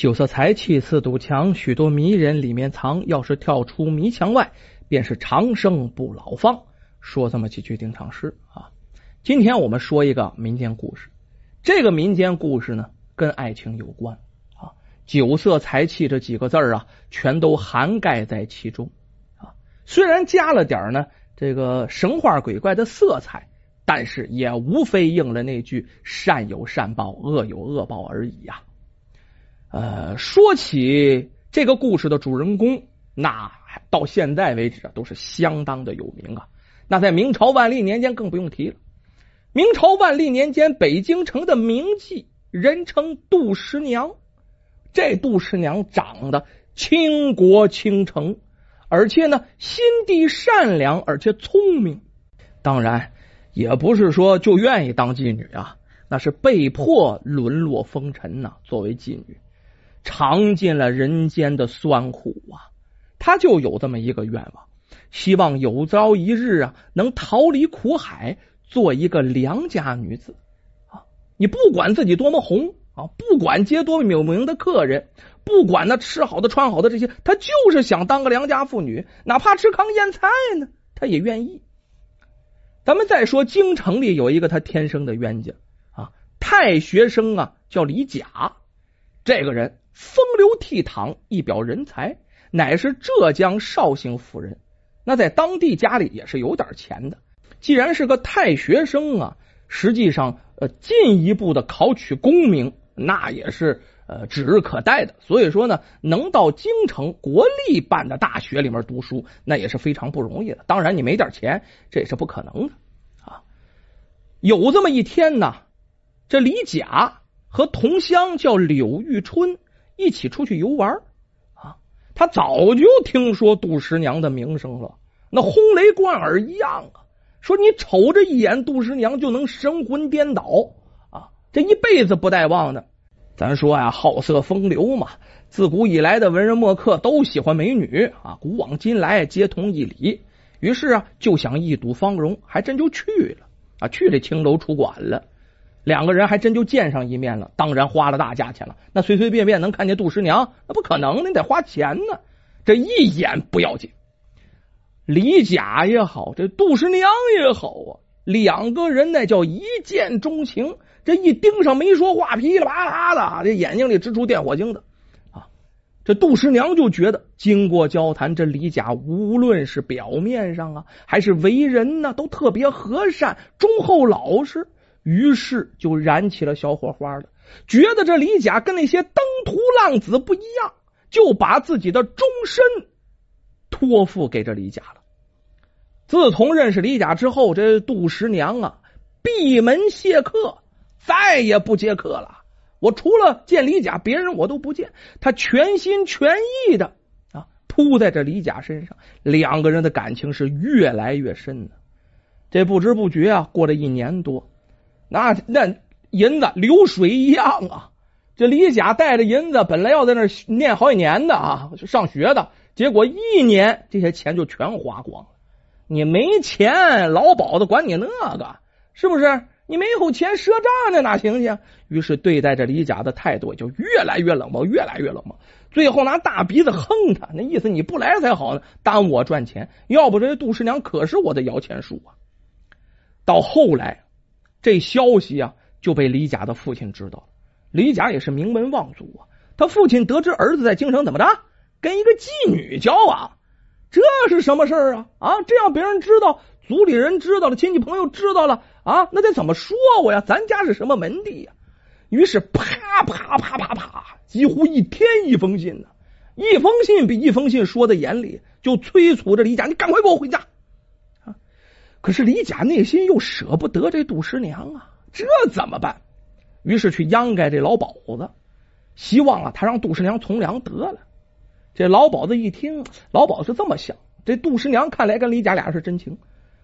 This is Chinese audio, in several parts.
酒色财气四堵墙，许多迷人里面藏。要是跳出迷墙外，便是长生不老方。说这么几句定场诗啊。今天我们说一个民间故事，这个民间故事呢，跟爱情有关啊。酒色财气这几个字啊，全都涵盖在其中啊。虽然加了点呢这个神话鬼怪的色彩，但是也无非应了那句“善有善报，恶有恶报”而已呀。呃，说起这个故事的主人公，那到现在为止啊都是相当的有名啊。那在明朝万历年间更不用提了。明朝万历年间，北京城的名妓人称杜十娘。这杜十娘长得倾国倾城，而且呢心地善良，而且聪明。当然，也不是说就愿意当妓女啊，那是被迫沦落风尘呐。作为妓女。尝尽了人间的酸苦啊，他就有这么一个愿望，希望有朝一日啊，能逃离苦海，做一个良家女子啊。你不管自己多么红啊，不管接多么有名的客人，不管那吃好的穿好的这些，他就是想当个良家妇女，哪怕吃糠咽菜呢，他也愿意。咱们再说，京城里有一个他天生的冤家啊，太学生啊，叫李甲，这个人。风流倜傥，一表人才，乃是浙江绍兴府人。那在当地家里也是有点钱的。既然是个太学生啊，实际上呃进一步的考取功名，那也是呃指日可待的。所以说呢，能到京城国立办的大学里面读书，那也是非常不容易的。当然，你没点钱，这也是不可能的啊。有这么一天呢，这李甲和同乡叫柳玉春。一起出去游玩啊！他早就听说杜十娘的名声了，那轰雷贯耳一样啊！说你瞅着一眼杜十娘就能神魂颠倒啊！这一辈子不带忘的。咱说呀，好色风流嘛，自古以来的文人墨客都喜欢美女啊，古往今来皆同一理。于是啊，就想一睹芳容，还真就去了啊，去这青楼出馆了。两个人还真就见上一面了，当然花了大价钱了。那随随便便能看见杜十娘，那不可能，你得花钱呢。这一眼不要紧，李甲也好，这杜十娘也好啊，两个人那叫一见钟情。这一盯上没说话，噼里啪啦的，这眼睛里直出电火星子啊。这杜十娘就觉得，经过交谈，这李甲无论是表面上啊，还是为人呢，都特别和善、忠厚、老实。于是就燃起了小火花了，觉得这李甲跟那些登徒浪子不一样，就把自己的终身托付给这李甲了。自从认识李甲之后，这杜十娘啊闭门谢客，再也不接客了。我除了见李甲，别人我都不见。他全心全意的啊扑在这李甲身上，两个人的感情是越来越深的。这不知不觉啊，过了一年多。那那银子流水一样啊！这李甲带着银子，本来要在那念好几年的啊，上学的，结果一年这些钱就全花光了。你没钱，老鸨子管你那个是不是？你没有钱赊账呢，哪行去？于是对待这李甲的态度就越来越冷漠，越来越冷漠。最后拿大鼻子横他，那意思你不来才好呢，耽误我赚钱。要不这杜十娘可是我的摇钱树啊！到后来。这消息啊，就被李甲的父亲知道了。李甲也是名门望族啊，他父亲得知儿子在京城怎么着，跟一个妓女交往，这是什么事儿啊？啊，这样别人知道，族里人知道了，亲戚朋友知道了啊，那得怎么说我呀？咱家是什么门第呀？于是啪啪啪啪啪，几乎一天一封信呢，一封信比一封信说的严厉，就催促着李甲，你赶快给我回家。可是李甲内心又舍不得这杜十娘啊，这怎么办？于是去央该这老鸨子，希望啊他让杜十娘从良得了。这老鸨子一听，老鸨是这么想：这杜十娘看来跟李甲俩是真情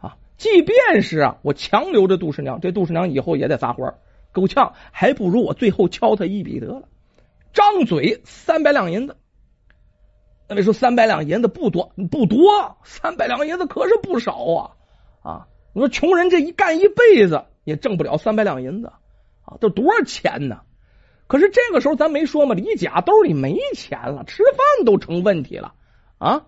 啊，即便是啊我强留着杜十娘，这杜十娘以后也得撒欢够呛，还不如我最后敲他一笔得了。张嘴三百两银子，那你说三百两银子不多不多，三百两银子可是不少啊。啊！你说穷人这一干一辈子也挣不了三百两银子啊，这多少钱呢？可是这个时候咱没说嘛，李甲兜里没钱了，吃饭都成问题了啊！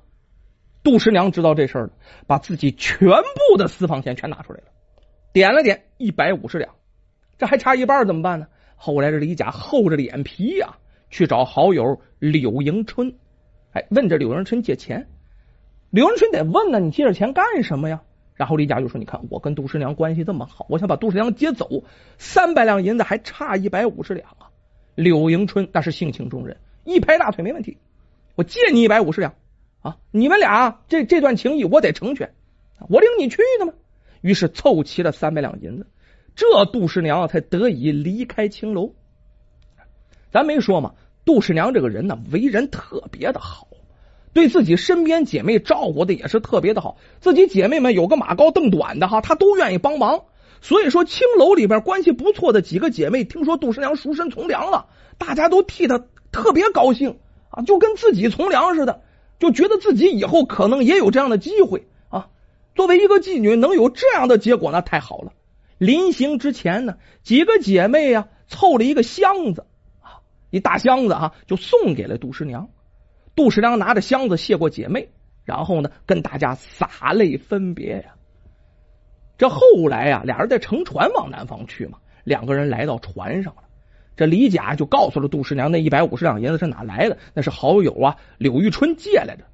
杜十娘知道这事儿了，把自己全部的私房钱全拿出来了，点了点一百五十两，这还差一半怎么办呢？后来这李甲厚着脸皮呀，去找好友柳迎春，哎，问这柳迎春借钱。柳迎春得问呢，你借这钱干什么呀？然后李甲就说：“你看我跟杜十娘关系这么好，我想把杜十娘接走，三百两银子还差一百五十两啊。”柳迎春那是性情中人，一拍大腿没问题，我借你一百五十两啊！你们俩这这段情谊我得成全，我领你去的嘛。于是凑齐了三百两银子。这杜十娘才得以离开青楼。咱没说嘛，杜十娘这个人呢，为人特别的好，对自己身边姐妹照顾的也是特别的好。自己姐妹们有个马高凳短的哈，她都愿意帮忙。所以说，青楼里边关系不错的几个姐妹，听说杜十娘赎身从良了，大家都替她特别高兴啊，就跟自己从良似的，就觉得自己以后可能也有这样的机会啊。作为一个妓女，能有这样的结果，那太好了。临行之前呢，几个姐妹呀凑了一个箱子啊，一大箱子啊，就送给了杜十娘。杜十娘拿着箱子谢过姐妹，然后呢跟大家洒泪分别呀。这后来呀，俩人在乘船往南方去嘛，两个人来到船上了。这李甲就告诉了杜十娘，那一百五十两银子是哪来的？那是好友啊柳玉春借来的。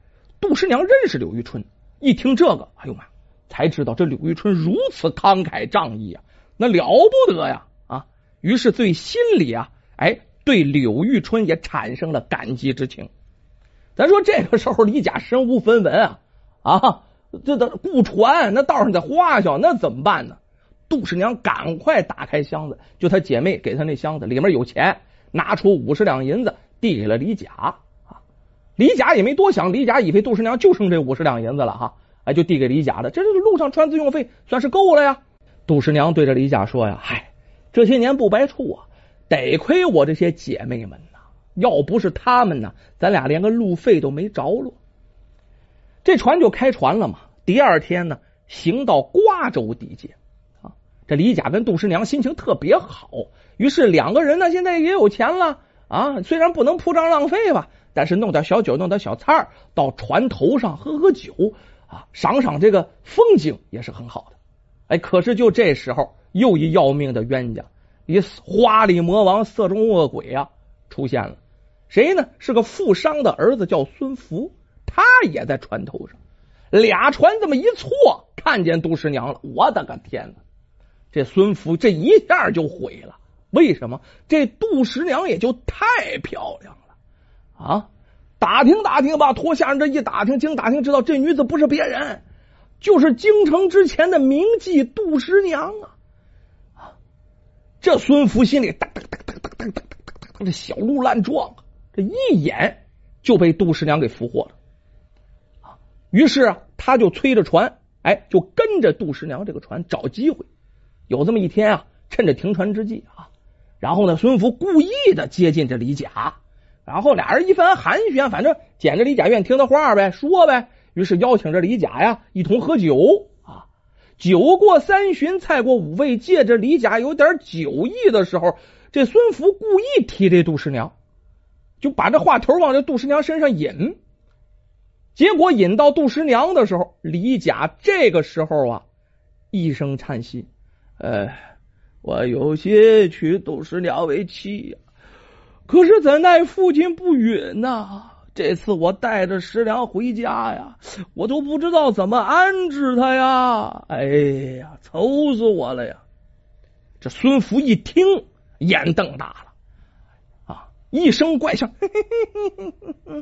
杜十娘认识柳玉春，一听这个，哎呦妈！才知道这柳玉春如此慷慨仗义啊，那了不得呀啊！于是最心里啊，哎，对柳玉春也产生了感激之情。咱说这个时候李甲身无分文啊啊，这这雇船那道上得花销，那怎么办呢？杜十娘赶快打开箱子，就她姐妹给她那箱子里面有钱，拿出五十两银子递给了李甲啊。李甲也没多想，李甲以为杜十娘就剩这五十两银子了哈。哎，就递给李甲的，这是路上穿自用费，算是够了呀。杜十娘对着李甲说呀：“嗨，这些年不白处啊，得亏我这些姐妹们，要不是他们呢，咱俩连个路费都没着落。”这船就开船了嘛。第二天呢，行到瓜州地界啊。这李甲跟杜十娘心情特别好，于是两个人呢，现在也有钱了啊。虽然不能铺张浪费吧，但是弄点小酒，弄点小菜到船头上喝喝酒。啊，赏赏这个风景也是很好的。哎，可是就这时候，又一要命的冤家，一花里魔王、色中恶鬼啊出现了。谁呢？是个富商的儿子，叫孙福，他也在船头上。俩船这么一错，看见杜十娘了。我的个天哪！这孙福这一下就毁了。为什么？这杜十娘也就太漂亮了啊！打听打听吧，脱下人这一打听，经打听知道，这女子不是别人，就是京城之前的名妓杜十娘啊！啊，这孙福心里哒哒哒哒哒哒哒哒，这小鹿乱撞，这一眼就被杜十娘给俘获了啊！于是啊，他就催着船，哎，就跟着杜十娘这个船找机会。有这么一天啊，趁着停船之际啊，然后呢，孙福故意的接近这李甲。然后俩人一番寒暄，反正捡着李甲愿听的话呗，说呗。于是邀请着李甲呀一同喝酒啊。酒过三巡，菜过五味，借着李甲有点酒意的时候，这孙福故意提这杜十娘，就把这话头往这杜十娘身上引。结果引到杜十娘的时候，李甲这个时候啊一声叹息：“哎，我有些娶杜十娘为妻呀。”可是怎奈父亲不允呐！这次我带着十娘回家呀，我都不知道怎么安置她呀！哎呀，愁死我了呀！这孙福一听，眼瞪大了，一声怪笑：“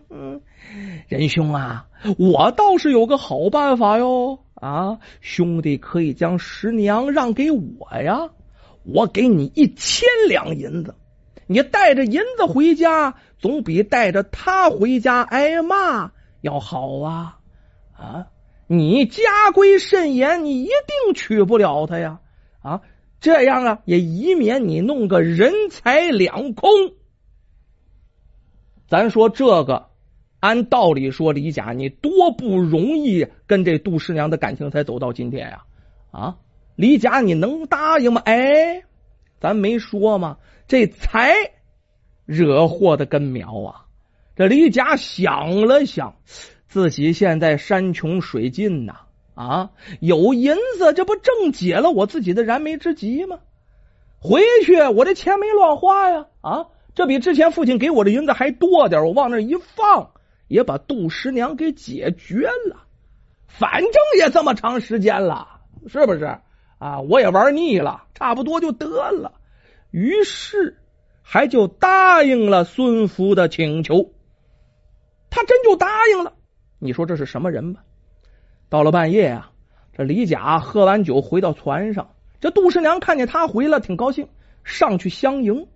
仁兄啊，我倒是有个好办法哟！啊，兄弟可以将十娘让给我呀，我给你一千两银子。”你带着银子回家，总比带着他回家挨骂要好啊！啊，你家规甚严，你一定娶不了她呀！啊，这样啊，也以免你弄个人财两空。咱说这个，按道理说，李甲你多不容易跟这杜十娘的感情才走到今天呀！啊，李甲你能答应吗？哎，咱没说吗？这才惹祸的根苗啊！这李甲想了想，自己现在山穷水尽呐，啊，有银子，这不正解了我自己的燃眉之急吗？回去我这钱没乱花呀，啊，这比之前父亲给我的银子还多点，我往那一放，也把杜十娘给解决了。反正也这么长时间了，是不是啊？我也玩腻了，差不多就得了。于是还就答应了孙福的请求。他真就答应了，你说这是什么人吧？到了半夜啊，这李甲喝完酒回到船上，这杜十娘看见他回来，挺高兴，上去相迎。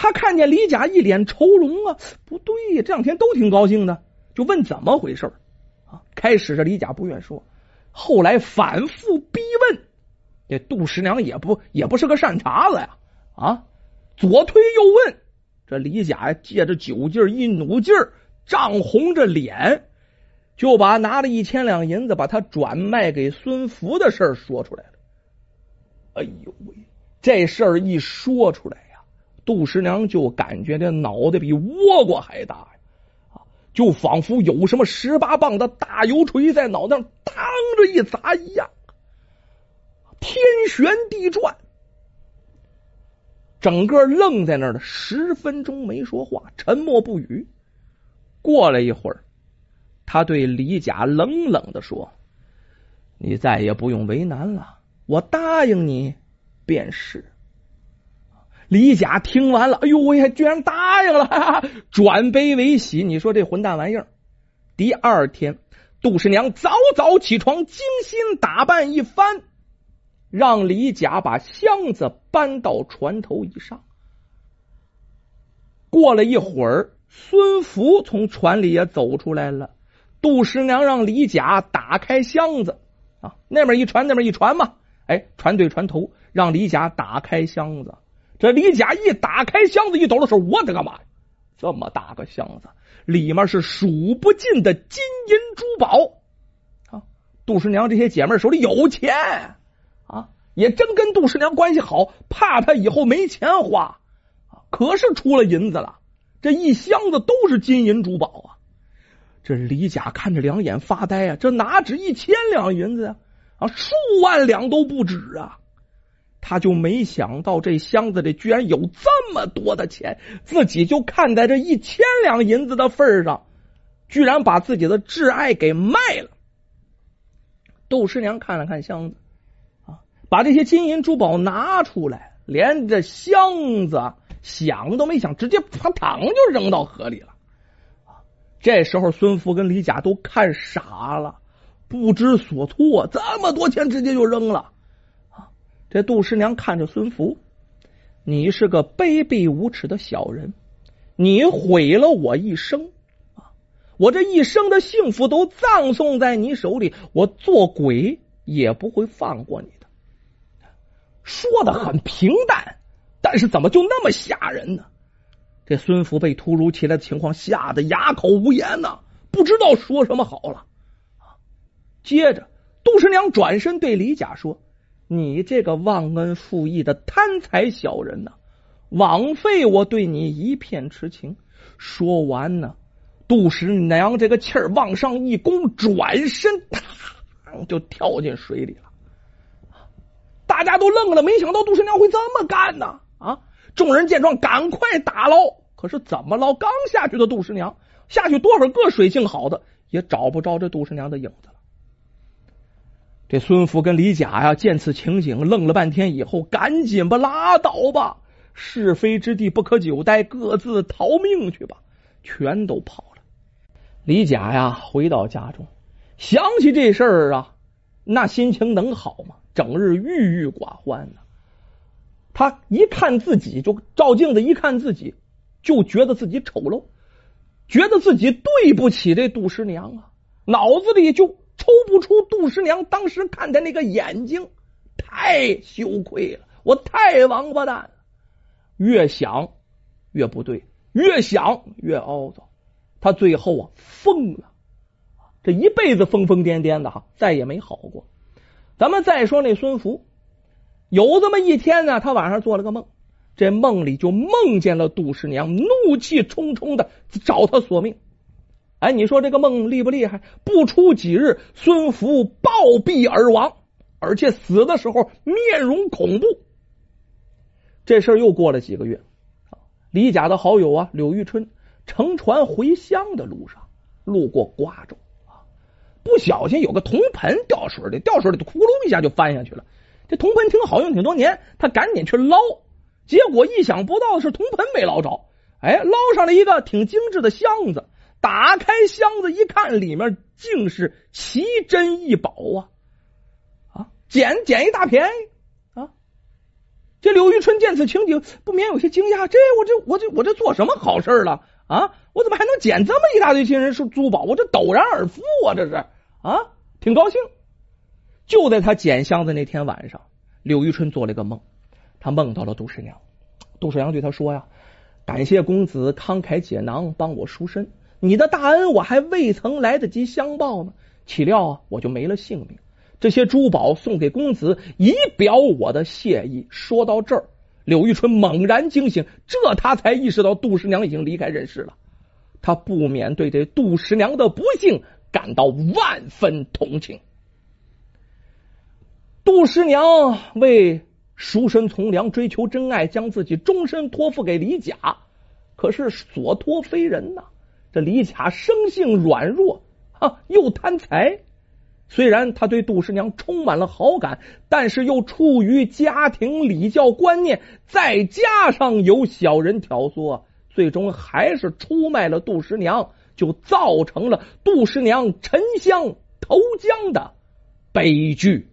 他看见李甲一脸愁容啊，不对呀，这两天都挺高兴的，就问怎么回事啊？开始这李甲不愿说，后来反复逼问，这杜十娘也不也不是个善茬子呀，啊，左推右问，这李甲借着酒劲一努劲儿。涨红着脸，就把拿了一千两银子把他转卖给孙福的事儿说出来了。哎呦喂，这事儿一说出来，杜十娘就感觉这脑袋比倭瓜还大呀，啊，就仿佛有什么十八磅的大油锤在脑袋上当着一砸一样，天旋地转，整个愣在那儿了十分钟没说话，沉默不语。过了一会儿，他对李甲冷冷的说：“你再也不用为难了，我答应你便是。”李甲听完了，哎呦喂，居然答应了，转悲为喜。你说这混蛋玩意儿！第二天，杜十娘早早起床，精心打扮一番，让李甲把箱子搬到船头以上。过了一会儿。孙福从船里也走出来了，杜十娘让李甲打开箱子啊，那边一船，那边一船嘛，哎，船对船头，让李甲打开箱子。这李甲一打开箱子，一抖的时候，我的个妈呀，这么大个箱子，里面是数不尽的金银珠宝啊！杜十娘这些姐妹手里有钱啊，也真跟杜十娘关系好，怕她以后没钱花，可是出了银子了。这一箱子都是金银珠宝啊！这李甲看着两眼发呆啊！这哪止一千两银子啊？啊，数万两都不止啊！他就没想到这箱子里居然有这么多的钱，自己就看在这一千两银子的份上，居然把自己的挚爱给卖了。杜十娘看了看箱子啊，把这些金银珠宝拿出来，连着箱子。想都没想，直接啪嘡就扔到河里了。这时候，孙福跟李甲都看傻了，不知所措。这么多钱直接就扔了。这杜十娘看着孙福，你是个卑鄙无耻的小人，你毁了我一生啊！我这一生的幸福都葬送在你手里，我做鬼也不会放过你的。说的很平淡。但是怎么就那么吓人呢？这孙福被突如其来的情况吓得哑口无言呢，不知道说什么好了。接着，杜十娘转身对李甲说：“你这个忘恩负义的贪财小人呢，枉费我对你一片痴情。”说完呢，杜十娘这个气儿往上一弓，转身就跳进水里了。大家都愣了，没想到杜十娘会这么干呢。啊！众人见状，赶快打捞。可是怎么捞？刚下去的杜十娘下去多少个水性好的，也找不着这杜十娘的影子了。这孙福跟李甲呀，见此情景，愣了半天以后，赶紧吧，拉倒吧，是非之地不可久待，各自逃命去吧，全都跑了。李甲呀，回到家中，想起这事儿啊，那心情能好吗？整日郁郁寡欢呢。他一看自己，就照镜子一看自己，就觉得自己丑陋，觉得自己对不起这杜十娘啊，脑子里就抽不出杜十娘当时看的那个眼睛，太羞愧了，我太王八蛋了。越想越不对，越想越懊恼，他最后啊疯了，这一辈子疯疯癫癫的哈，再也没好过。咱们再说那孙福。有这么一天呢，他晚上做了个梦，这梦里就梦见了杜十娘，怒气冲冲的找他索命。哎，你说这个梦厉不厉害？不出几日，孙福暴毙而亡，而且死的时候面容恐怖。这事儿又过了几个月，李甲的好友啊柳玉春乘船回乡的路上，路过瓜州啊，不小心有个铜盆掉水里，掉水里咕噜一下就翻下去了。这铜盆挺好用挺多年，他赶紧去捞，结果意想不到的是铜盆没捞着，哎，捞上了一个挺精致的箱子。打开箱子一看，里面竟是奇珍异宝啊！啊，捡捡一大便宜啊！这柳玉春见此情景，不免有些惊讶：这我这我这我这做什么好事了啊？我怎么还能捡这么一大堆金银珠宝？我这陡然而富啊！这是啊，挺高兴。就在他捡箱子那天晚上，柳玉春做了个梦，他梦到了杜十娘。杜十娘对他说：“呀，感谢公子慷慨解囊，帮我赎身。”你的大恩我还未曾来得及相报呢，岂料啊，我就没了性命。这些珠宝送给公子，以表我的谢意。说到这儿，柳玉春猛然惊醒，这他才意识到杜十娘已经离开人世了。他不免对这杜十娘的不幸感到万分同情。杜十娘为赎身从良、追求真爱，将自己终身托付给李甲，可是所托非人呐。李卡生性软弱啊，又贪财。虽然他对杜十娘充满了好感，但是又处于家庭礼教观念，再加上有小人挑唆，最终还是出卖了杜十娘，就造成了杜十娘沉香投江的悲剧。